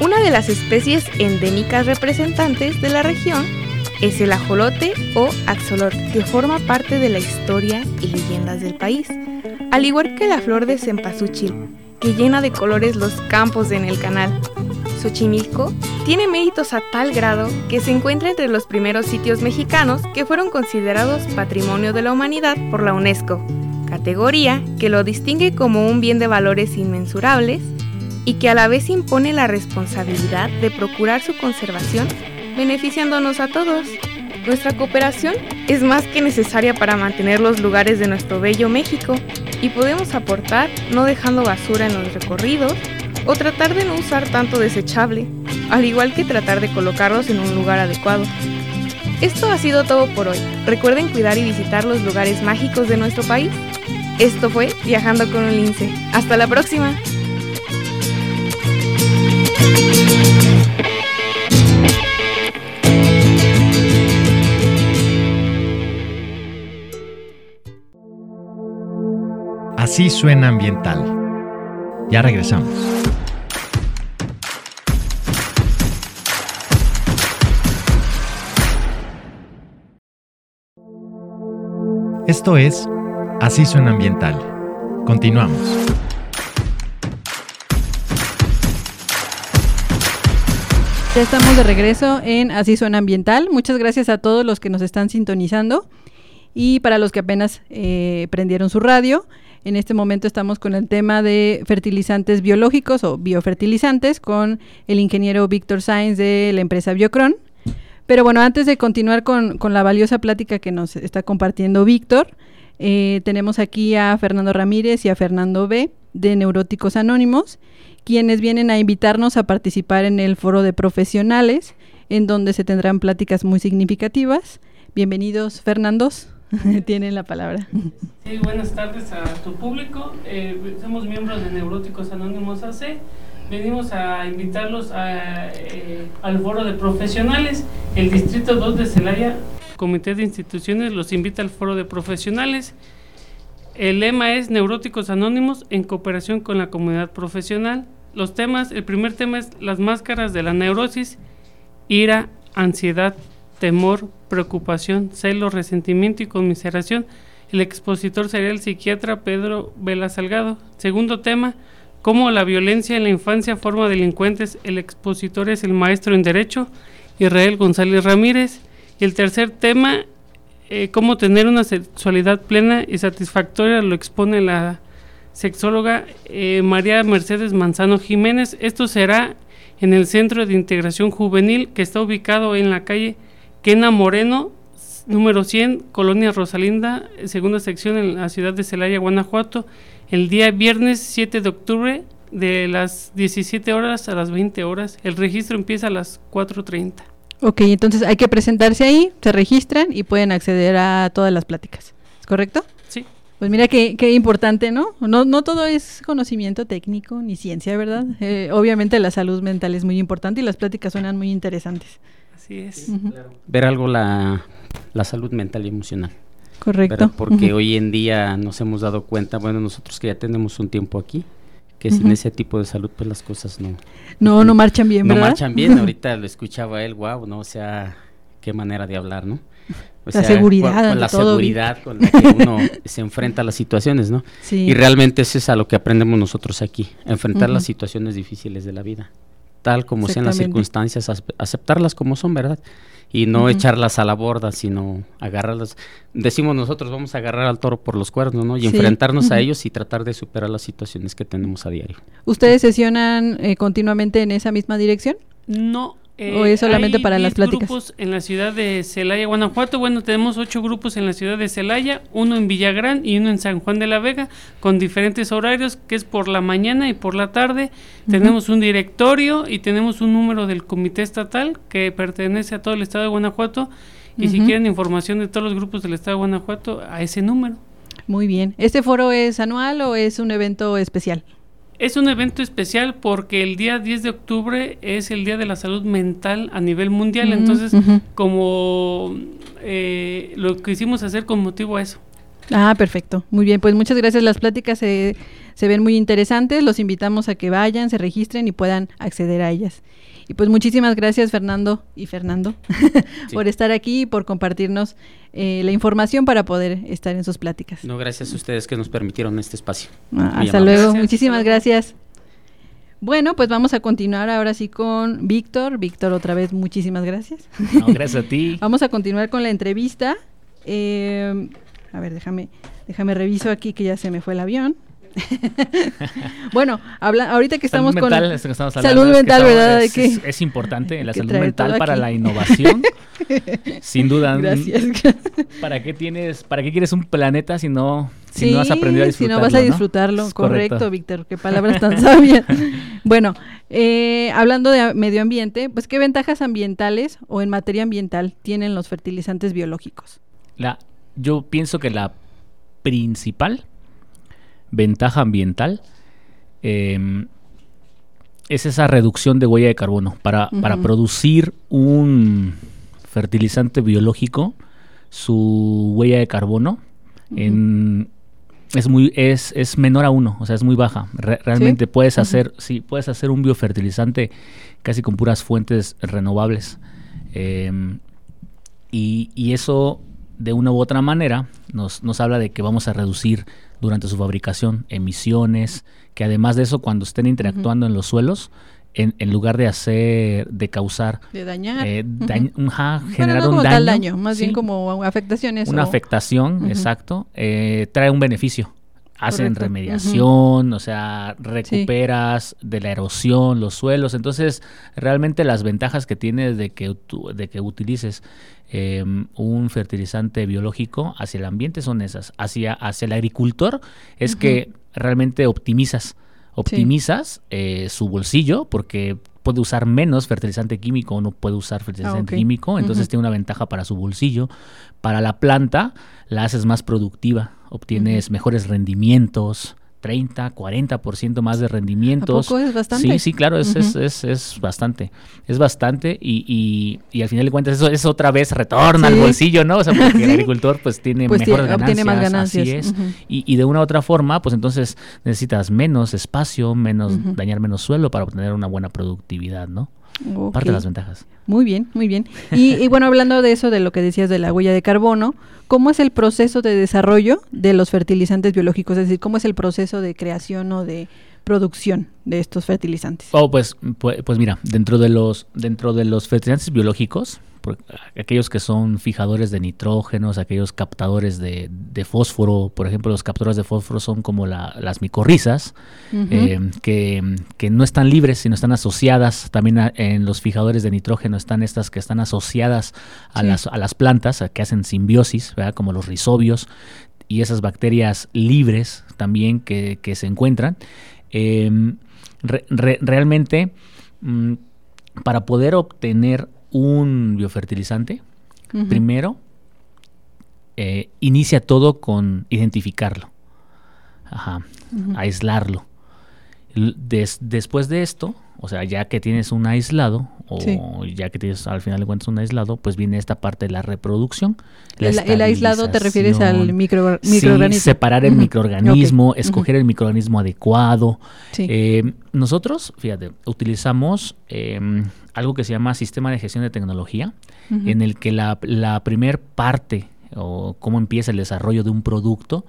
Una de las especies endémicas representantes de la región es el ajolote o axolotl, que forma parte de la historia y leyendas del país, al igual que la flor de cempasúchil, que llena de colores los campos en el canal. Xochimilco tiene méritos a tal grado que se encuentra entre los primeros sitios mexicanos que fueron considerados Patrimonio de la Humanidad por la UNESCO, categoría que lo distingue como un bien de valores inmensurables y que a la vez impone la responsabilidad de procurar su conservación beneficiándonos a todos. Nuestra cooperación es más que necesaria para mantener los lugares de nuestro bello México y podemos aportar no dejando basura en los recorridos o tratar de no usar tanto desechable, al igual que tratar de colocarlos en un lugar adecuado. Esto ha sido todo por hoy. Recuerden cuidar y visitar los lugares mágicos de nuestro país. Esto fue Viajando con un lince. Hasta la próxima. Así suena ambiental. Ya regresamos. Esto es Así suena ambiental. Continuamos. Ya estamos de regreso en Así suena ambiental. Muchas gracias a todos los que nos están sintonizando y para los que apenas eh, prendieron su radio. En este momento estamos con el tema de fertilizantes biológicos o biofertilizantes con el ingeniero Víctor Sainz de la empresa Biocron. Pero bueno, antes de continuar con, la valiosa plática que nos está compartiendo Víctor, eh, tenemos aquí a Fernando Ramírez y a Fernando B de Neuróticos Anónimos, quienes vienen a invitarnos a participar en el foro de profesionales, en donde se tendrán pláticas muy significativas. Bienvenidos, Fernandos. Tienen la palabra. Sí, buenas tardes a tu público. Eh, somos miembros de Neuróticos Anónimos AC. Venimos a invitarlos eh, al foro de profesionales. El Distrito 2 de Celaya, Comité de Instituciones, los invita al foro de profesionales. El lema es Neuróticos Anónimos en cooperación con la comunidad profesional. Los temas, el primer tema es las máscaras de la neurosis, ira, ansiedad, temor, preocupación, celo, resentimiento y conmiseración. El expositor sería el psiquiatra Pedro Vela Salgado. Segundo tema, cómo la violencia en la infancia forma delincuentes. El expositor es el maestro en Derecho, Israel González Ramírez. Y el tercer tema, eh, cómo tener una sexualidad plena y satisfactoria, lo expone la sexóloga eh, María Mercedes Manzano Jiménez. Esto será en el Centro de Integración Juvenil que está ubicado en la calle Kena Moreno, número 100, Colonia Rosalinda, segunda sección en la ciudad de Celaya, Guanajuato, el día viernes 7 de octubre de las 17 horas a las 20 horas. El registro empieza a las 4.30. Ok, entonces hay que presentarse ahí, se registran y pueden acceder a todas las pláticas. ¿Es correcto? Sí. Pues mira qué, qué importante, ¿no? ¿no? No todo es conocimiento técnico ni ciencia, ¿verdad? Eh, obviamente la salud mental es muy importante y las pláticas suenan muy interesantes es. Ver algo la, salud mental y emocional. Correcto. Porque hoy en día nos hemos dado cuenta, bueno, nosotros que ya tenemos un tiempo aquí, que sin ese tipo de salud, pues las cosas no... No, no marchan bien, ¿verdad? No marchan bien. Ahorita lo escuchaba él, wow, ¿no? O sea, qué manera de hablar, ¿no? la seguridad. Con, la seguridad con la que uno se enfrenta a las situaciones, ¿no? Sí. Y realmente eso es a lo que aprendemos nosotros aquí, enfrentar las situaciones difíciles de la vida tal como sean las circunstancias, aceptarlas como son, ¿verdad? Y no echarlas a la borda, sino agarrarlas. Decimos nosotros, vamos a agarrar al toro por los cuernos, ¿no? Y enfrentarnos a ellos y tratar de superar las situaciones que tenemos a diario. ¿Ustedes sesionan eh, continuamente en esa misma dirección? No, ¿O es solamente para las pláticas? grupos en la ciudad de Celaya, Guanajuato. Bueno, tenemos ocho grupos en la ciudad de Celaya, uno en Villagrán y uno en San Juan de la Vega, con diferentes horarios, que es por la mañana y por la tarde. Tenemos un directorio y tenemos un número del comité estatal que pertenece a todo el estado de Guanajuato. Y si quieren información de todos los grupos del estado de Guanajuato, a ese número. Muy bien. ¿Este foro es anual o es un evento especial? Es un evento especial porque el día 10 de octubre es el Día de la Salud Mental a nivel mundial, entonces como eh, lo quisimos hacer con motivo a eso. Ah, perfecto. Muy bien, pues muchas gracias. Las pláticas se, se ven muy interesantes. Los invitamos a que vayan, se registren y puedan acceder a ellas. Y pues muchísimas gracias Fernando y Fernando por estar aquí y por compartirnos eh, la información para poder estar en sus pláticas. No, gracias a ustedes que nos permitieron este espacio. Ah, hasta luego, muchísimas gracias. Bueno, pues vamos a continuar ahora sí con Víctor. Víctor, otra vez, muchísimas gracias. No, gracias a ti. vamos a continuar con la entrevista. Eh, a ver, déjame, déjame reviso aquí que ya se me fue el avión. bueno, habla, ahorita que estamos con salud mental, ¿verdad? Es, es, importante la salud mental para la innovación. Sin duda. Gracias. ¿Para qué tienes, para qué quieres un planeta si no, si no has aprendido a disfrutarlo? Si no vas a disfrutarlo, correcto, Víctor. Qué palabras tan sabias. bueno, eh, hablando de medio ambiente, pues qué ventajas ambientales o en materia ambiental tienen los fertilizantes biológicos. La, yo pienso que la principal ventaja ambiental em, es esa reducción de huella de carbono. Para, para producir un fertilizante biológico, su huella de carbono es muy es, es, menor a uno, o sea, es muy baja. realmente puedes hacer, sí, puedes hacer un biofertilizante casi con puras fuentes renovables. Em, y, y, eso, de una u otra manera, nos, nos habla de que vamos a reducir durante su fabricación, emisiones, que además de eso, cuando estén interactuando en los suelos, en, en, lugar de hacer, de causar, de dañar, eh, generar un daño, daño, más bien como afectaciones. Una afectación, exacto, eh, trae un beneficio. Hacen remediación, o sea, recuperas de la erosión los suelos. Entonces, realmente las ventajas que tienes de que, de que utilices Em, un fertilizante biológico hacia el ambiente son esas. Hacia, hacia el agricultor es que realmente optimizas, optimizas eh, su bolsillo porque puede usar menos fertilizante químico o no puede usar fertilizante ah, químico, entonces tiene una ventaja para su bolsillo. Para la planta la haces más productiva, obtienes mejores rendimientos, 30, 40% más de rendimientos. ¿A poco es bastante? Sí, sí, claro, es, es, es, es, bastante. Es bastante y, y, y, al final de cuentas eso es otra vez retorna al bolsillo, ¿no? O sea, porque el agricultor pues tiene pues mejores ganancias. Obtiene más ganancias. Así es. y, y, de una u otra forma, pues entonces necesitas menos espacio, menos dañar menos suelo para obtener una buena productividad, ¿no? Parte de las ventajas. Muy bien, muy bien. Y, bueno, hablando de eso, de lo que decías de la huella de carbono, ¿cómo es el proceso de desarrollo de los fertilizantes biológicos? Es decir, ¿cómo es el proceso de creación o de producción de estos fertilizantes? Oh, pues, pues, pues mira, dentro de los, dentro de los fertilizantes biológicos, aquellos que son fijadores de nitrógenos, aquellos captadores de, fósforo, por ejemplo, los captadores de fósforo son como las micorrizas, eh, que, no están libres, sino están asociadas, también en los fijadores de nitrógeno están estas que están asociadas a, las, a las plantas, que hacen simbiosis, como los rizobios, y esas bacterias libres también que, se encuentran. Em, realmente, mm, para poder obtener un biofertilizante, primero eh, inicia todo con identificarlo, aislarlo. después de esto, o sea, ya que tienes un aislado, o ya que tienes al final de cuentas un aislado, pues viene esta parte de la reproducción. el, aislado te refieres al micro, microorganismo. Sí, separar el microorganismo, escoger el microorganismo adecuado. Eh, nosotros, fíjate, utilizamos em, algo que se llama sistema de gestión de tecnología, en el que la, la primer parte o cómo empieza el desarrollo de un producto,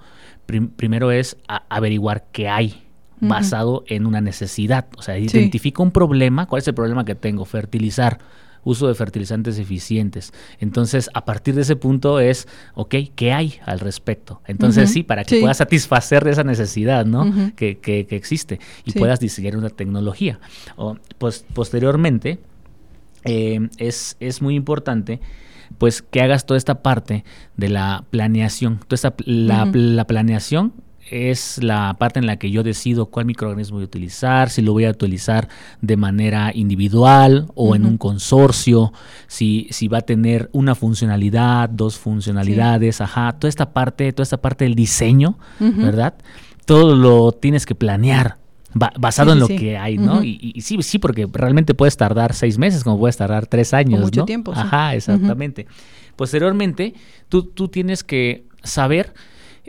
primero es averiguar qué hay basado en una necesidad. O sea, identifico un problema. ¿Cuál es el problema que tengo? Fertilizar uso de fertilizantes eficientes. Entonces, a partir de ese punto es, ok, ¿qué hay al respecto? Entonces, sí, para que puedas satisfacer esa necesidad, ¿no? que, que, existe y puedas diseñar una tecnología. O, pues, posteriormente, eh, es, es muy importante pues que hagas toda esta parte de la planeación. Toda esta, la, la planeación es la parte en la que yo decido cuál microorganismo voy a utilizar, si lo voy a utilizar de manera individual o en un consorcio, si, si va a tener una funcionalidad, dos funcionalidades, ajá, toda esta parte, toda esta parte del diseño, ¿verdad? Todo lo tienes que planear basado en lo que hay, ¿no? y, sí, sí, porque realmente puedes tardar seis meses, como puedes tardar tres años. mucho tiempo. Ajá, exactamente. Posteriormente, tú, tú tienes que saber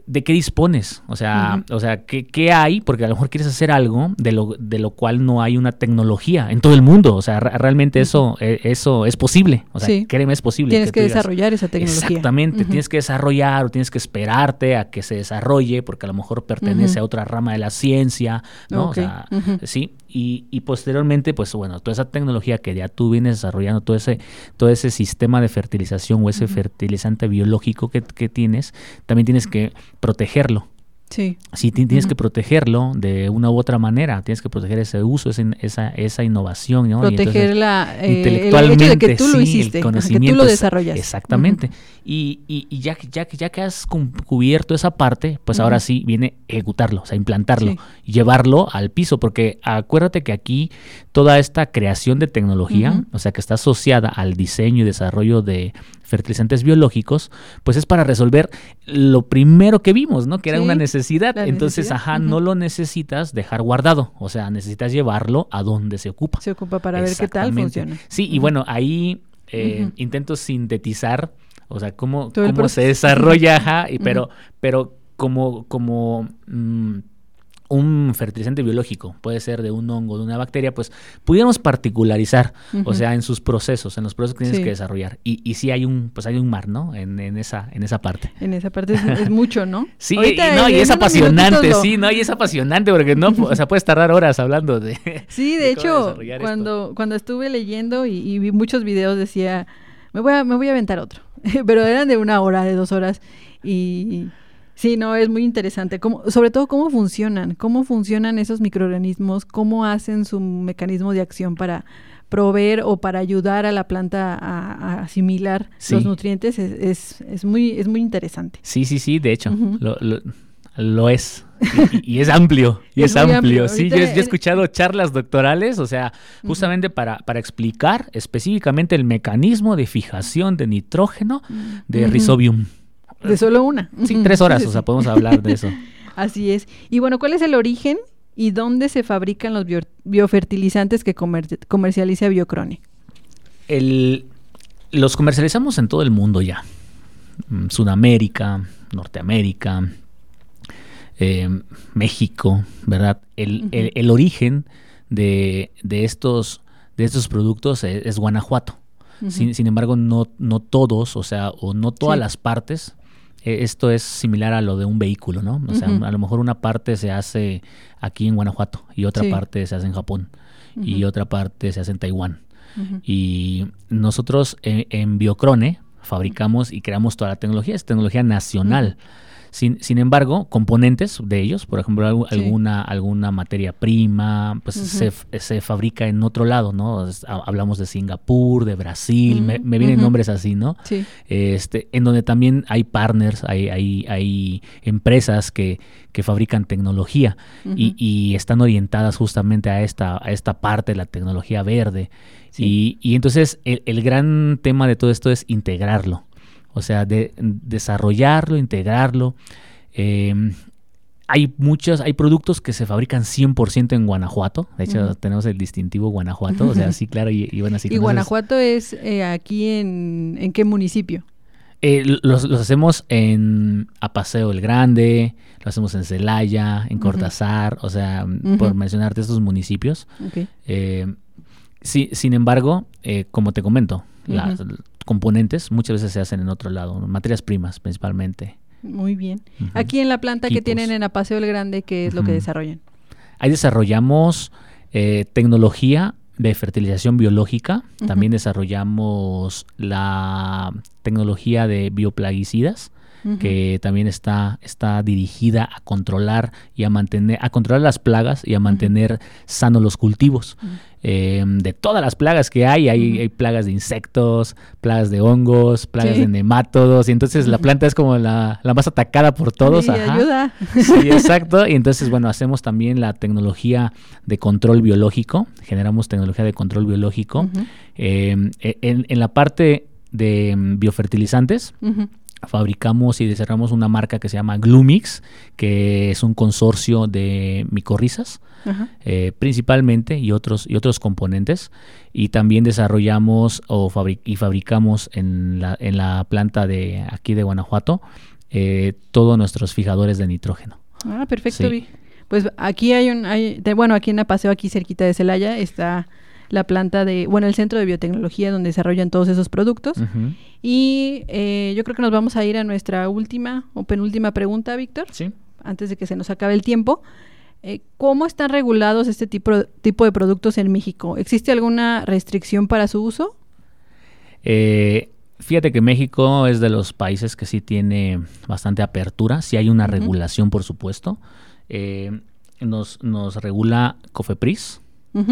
de qué dispones, o sea, o sea, ¿qué, ¿qué, hay, porque a lo mejor quieres hacer algo de lo, de lo cual no hay una tecnología en todo el mundo, o sea, realmente eso, e, eso es posible, o sea, créeme, es posible. Tienes que, desarrollar esa tecnología. Exactamente, tienes que desarrollar o tienes que esperarte a que se desarrolle, porque a lo mejor pertenece a otra rama de la ciencia, ¿no? O sea, sí, y, posteriormente, pues bueno, toda esa tecnología que ya tú vienes desarrollando, todo ese, todo ese sistema de fertilización o ese fertilizante biológico que, que, tienes, también tienes que protegerlo. Sí. Sí, tienes que protegerlo de una u otra manera, tienes que proteger ese uso, esa, esa innovación. ¿no? Protegerla eh, intelectualmente, el hecho de que tú lo hiciste, el conocimiento, que tú lo desarrollas. Exactamente. y, y, y, ya, ya, ya que has cubierto esa parte, pues ahora sí viene ejecutarlo, o sea, implantarlo, llevarlo al piso, porque acuérdate que aquí toda esta creación de tecnología, o sea, que está asociada al diseño y desarrollo de fertilizantes biológicos, pues es para resolver lo primero que vimos, ¿no? Que era una necesidad. Entonces, ajá, no lo necesitas dejar guardado, o sea, necesitas llevarlo a donde se ocupa. Se ocupa para ver qué tal funciona. Sí, y bueno, ahí eh, intento sintetizar, o sea, cómo, cómo se desarrolla, ajá, y, pero, pero como, como mm, un fertilizante biológico, puede ser de un hongo, de una bacteria, pues pudiéramos particularizar, o sea, en sus procesos, en los procesos que tienes que desarrollar. Y, y sí hay un, pues hay un mar, ¿no? En, en esa, en esa parte. En esa parte es, mucho, ¿no? sí, y, no, y es apasionante, sí, no, y es apasionante porque no, o sea, puedes tardar horas hablando de. Sí, de, hecho, cuando, cuando estuve leyendo y, y vi muchos videos decía, me voy a, me voy a aventar otro. Pero eran de una hora, de dos horas. Y Sí, no, es muy interesante. Cómo, sobre todo cómo funcionan, cómo funcionan esos microorganismos, cómo hacen su mecanismo de acción para proveer o para ayudar a la planta a, asimilar los nutrientes es, es, muy, es muy interesante. Sí, sí, sí, de hecho, lo, es. Y, es amplio, y es, amplio. Sí, yo, he escuchado charlas doctorales, o sea, justamente para, para explicar específicamente el mecanismo de fijación de nitrógeno de Rhizobium. De solo una. Sí, tres horas, o sea, podemos hablar de eso. Así es. Y bueno, ¿cuál es el origen y dónde se fabrican los biofertilizantes que comercializa Biocrone? El, los comercializamos en todo el mundo ya. Mm, Sudamérica, Norteamérica, eh, México, ¿verdad? El, origen de, estos, de estos productos es, Guanajuato. sin, embargo, no, no todos, o sea, o no todas las partes e, esto es similar a lo de un vehículo, ¿no? O sea, a lo mejor una parte se hace aquí en Guanajuato y otra parte se hace en Japón y otra parte se hace en Taiwán. Y nosotros en, en, Biocrone fabricamos y creamos toda la tecnología, es tecnología nacional. Sin, sin embargo, componentes de ellos, por ejemplo, alguna, alguna materia prima, pues se, se, fabrica en otro lado, ¿no? Hablamos de Singapur, de Brasil, me, vienen nombres así, ¿no? Sí. Este, en donde también hay partners, hay, hay, hay empresas que, que fabrican tecnología y, y, están orientadas justamente a esta, a esta parte de la tecnología verde. Y, y, entonces el, el gran tema de todo esto es integrarlo. O sea, de, desarrollarlo, integrarlo. Em, hay muchos, hay productos que se fabrican 100% en Guanajuato. De hecho, tenemos el distintivo Guanajuato. O sea, sí, claro, y, bueno, así ¿Y Guanajuato es eh, aquí en, en qué municipio? Eh, los, hacemos en Apaseo el Grande, lo hacemos en Celaya, en Cortázar, o sea, por mencionarte estos municipios. Eh, sí, sin embargo, como te comento, las, componentes muchas veces se hacen en otro lado, materias primas principalmente. Muy bien. Aquí en la planta que tienen en Apaseo el Grande, ¿qué es lo que desarrollan? Ahí desarrollamos eh, tecnología de fertilización biológica, también desarrollamos la tecnología de bioplaguicidas, que también está, está dirigida a controlar y a mantener, a controlar las plagas y a mantener sanos los cultivos. Em, de todas las plagas que hay, hay, plagas de insectos, plagas de hongos, plagas de nemátodos, y entonces la planta es como la, más atacada por todos. Sí, ayuda. Sí, exacto. Y entonces, bueno, hacemos también la tecnología de control biológico, generamos tecnología de control biológico. Em, e, en, en, la parte de biofertilizantes, fabricamos y desarrollamos una marca que se llama Glumix, que es un consorcio de micorrizas, eh, principalmente, y otros, y otros componentes. Y también desarrollamos o y fabricamos en la, en la planta de aquí de Guanajuato eh, todos nuestros fijadores de nitrógeno. Ah, perfecto, Pues aquí hay un, hay, bueno, aquí en la paseo, aquí cerquita de Celaya, está la planta de, bueno, el centro de biotecnología donde desarrollan todos esos productos. Y eh, yo creo que nos vamos a ir a nuestra última o penúltima pregunta, Víctor. Sí. Antes de que se nos acabe el tiempo. Eh, ¿Cómo están regulados este tipo, tipo de productos en México? ¿Existe alguna restricción para su uso? Eh, fíjate que México es de los países que sí tiene bastante apertura, sí hay una regulación, por supuesto. nos, nos regula COFEPRIS,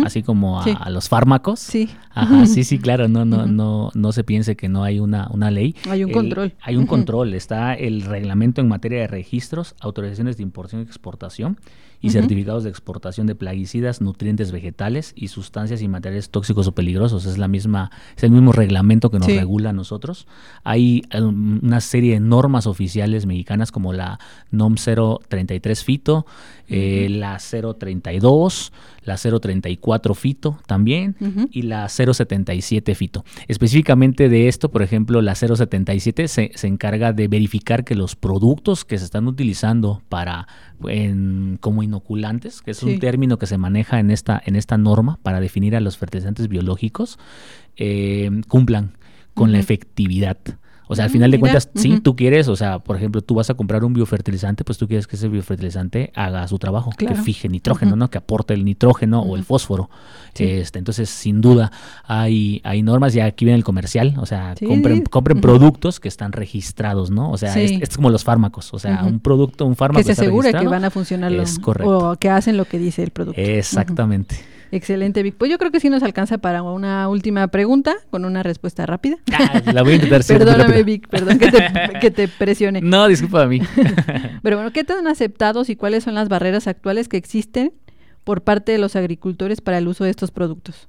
así como a, los fármacos. Sí. Ajá, sí, sí, claro, no, no, no, no se piense que no hay una, una ley. Hay un control. Hay un control, está el reglamento en materia de registros, autorizaciones de importación y exportación y certificados de exportación de plaguicidas, nutrientes vegetales y sustancias y materiales tóxicos o peligrosos. Es la misma, es el mismo reglamento que nos regula a nosotros. Hay um, una serie de normas oficiales mexicanas como la NOM 033 FITO, eh, la 032, la 034 FITO también y la 077 FITO. Específicamente de esto, por ejemplo, la 077 se, se encarga de verificar que los productos que se están utilizando para en, como inoculantes, que es un término que se maneja en esta, en esta norma para definir a los fertilizantes biológicos, eh, cumplan con la efectividad o sea, al final de cuentas, sí, tú quieres, o sea, por ejemplo, tú vas a comprar un biofertilizante, pues tú quieres que ese biofertilizante haga su trabajo, que fije nitrógeno, ¿no? Que aporte el nitrógeno o el fósforo. Este, entonces, sin duda, hay, hay normas, y aquí viene el comercial, o sea, compren, compren productos que están registrados, ¿no? O sea, es, como los fármacos, o sea, un producto, un fármaco que se asegure que van a funcionar o que hacen lo que dice el producto. Exactamente. Excelente, Vic. Pues yo creo que sí nos alcanza para una última pregunta con una respuesta rápida. Ah, la voy a intentar Perdóname, Vic, perdón que te, que te presione. No, disculpa a mí. Pero bueno, ¿qué tan aceptados y cuáles son las barreras actuales que existen por parte de los agricultores para el uso de estos productos?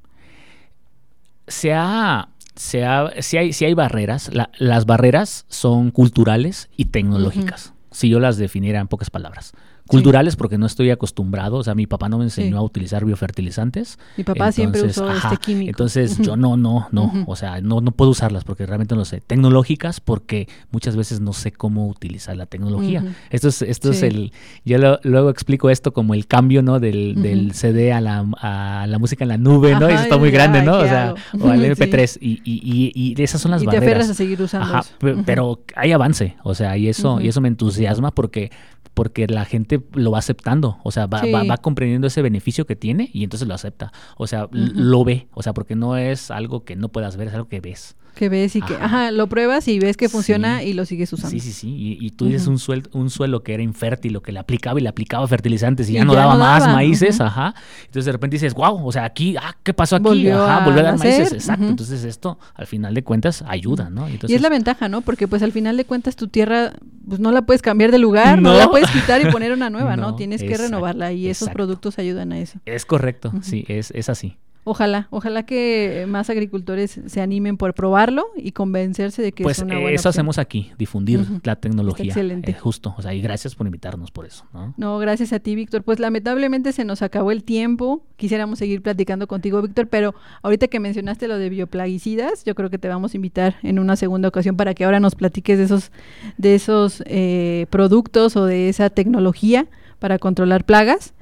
Se ha, se ha, si, hay, si hay barreras, las barreras son culturales y tecnológicas, si yo las definiera en pocas palabras. Culturales porque no estoy acostumbrado, o sea, mi papá no me enseñó a utilizar biofertilizantes. Mi papá siempre usó este químico. Entonces yo no, no, no, o sea, no, no puedo usarlas porque realmente no sé. Tecnológicas porque muchas veces no sé cómo utilizar la tecnología. Esto es, esto es el, yo luego explico esto como el cambio, ¿no? Del, del CD a la, a la música en la nube, ¿no? Eso está muy grande, ¿no? O sea, o al MP3 y, y, y, esas son las y barreras. te aferras a seguir usando Ajá, pero hay avance, o sea, y eso, y eso me entusiasma porque porque la gente lo va aceptando, o sea, va, va, comprendiendo ese beneficio que tiene y entonces lo acepta, o sea, lo ve, o sea, porque no es algo que no puedas ver, es algo que ves que ves y que, ajá, lo pruebas y ves que funciona y lo sigues usando. Sí, sí, sí. Y, tú dices un, suelo, un suelo que era infértil, o que le aplicaba y le aplicaba fertilizantes y, ya, no daba más maíces, ajá. Entonces de repente dices, wow, o sea, aquí, ah, ¿qué pasó aquí? Volvió ajá, volvió a dar maíces, exacto. Entonces esto, al final de cuentas, ayuda, ¿no? y es la ventaja, ¿no? Porque pues al final de cuentas tu tierra, pues no la puedes cambiar de lugar, no, la puedes quitar y poner una nueva, ¿no? Tienes que renovarla y esos productos ayudan a eso. Es correcto, sí, es, es así. Ojalá, ojalá que más agricultores se animen por probarlo y convencerse de que pues es una buena eso hacemos aquí, difundir la tecnología. excelente. Eh, justo, o sea, y gracias por invitarnos por eso. ¿no? no, gracias a ti, Víctor. Pues lamentablemente se nos acabó el tiempo. Quisiéramos seguir platicando contigo, Víctor, pero ahorita que mencionaste lo de bioplaguicidas, yo creo que te vamos a invitar en una segunda ocasión para que ahora nos platiques de esos, de esos eh, productos o de esa tecnología para controlar plagas.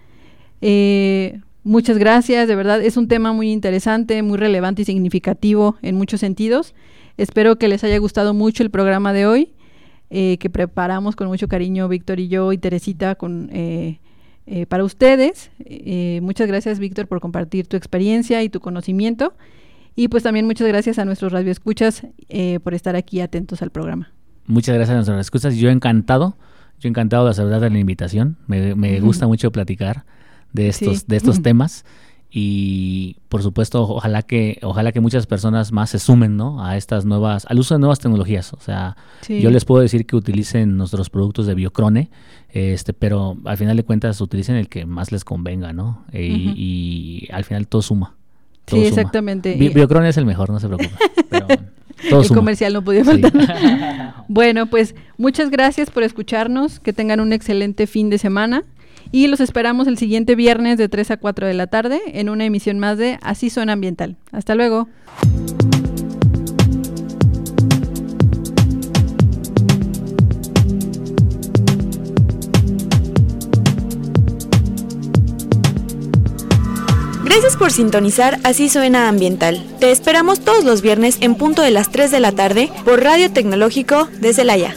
Eh, Muchas gracias, de verdad es un tema muy interesante, muy relevante y significativo en muchos sentidos. Espero que les haya gustado mucho el programa de hoy, eh, que preparamos con mucho cariño Víctor y yo y Teresita con, eh, eh, para ustedes. muchas gracias Víctor por compartir tu experiencia y tu conocimiento. Y pues también muchas gracias a nuestros radioescuchas por estar aquí atentos al programa. Muchas gracias a nuestros radioescuchas. Yo encantado, yo encantado de aceptar la invitación. Me, me gusta mucho platicar de estos, de estos temas. Y por supuesto, ojalá que, ojalá que muchas personas más se sumen ¿no? a estas nuevas, al uso de nuevas tecnologías. O sea, yo les puedo decir que utilicen nuestros productos de Biocrone, este, pero al final de cuentas utilicen el que más les convenga, ¿no? E, y, al final todo suma. sí, exactamente. Biocrone es el mejor, no se preocupen. el comercial no podía faltar. bueno, pues muchas gracias por escucharnos, que tengan un excelente fin de semana y los esperamos el siguiente viernes de 3 a 4 de la tarde en una emisión más de Así Suena Ambiental. Hasta luego. Gracias por sintonizar Así Suena Ambiental. Te esperamos todos los viernes en punto de las 3 de la tarde por Radio Tecnológico de Celaya.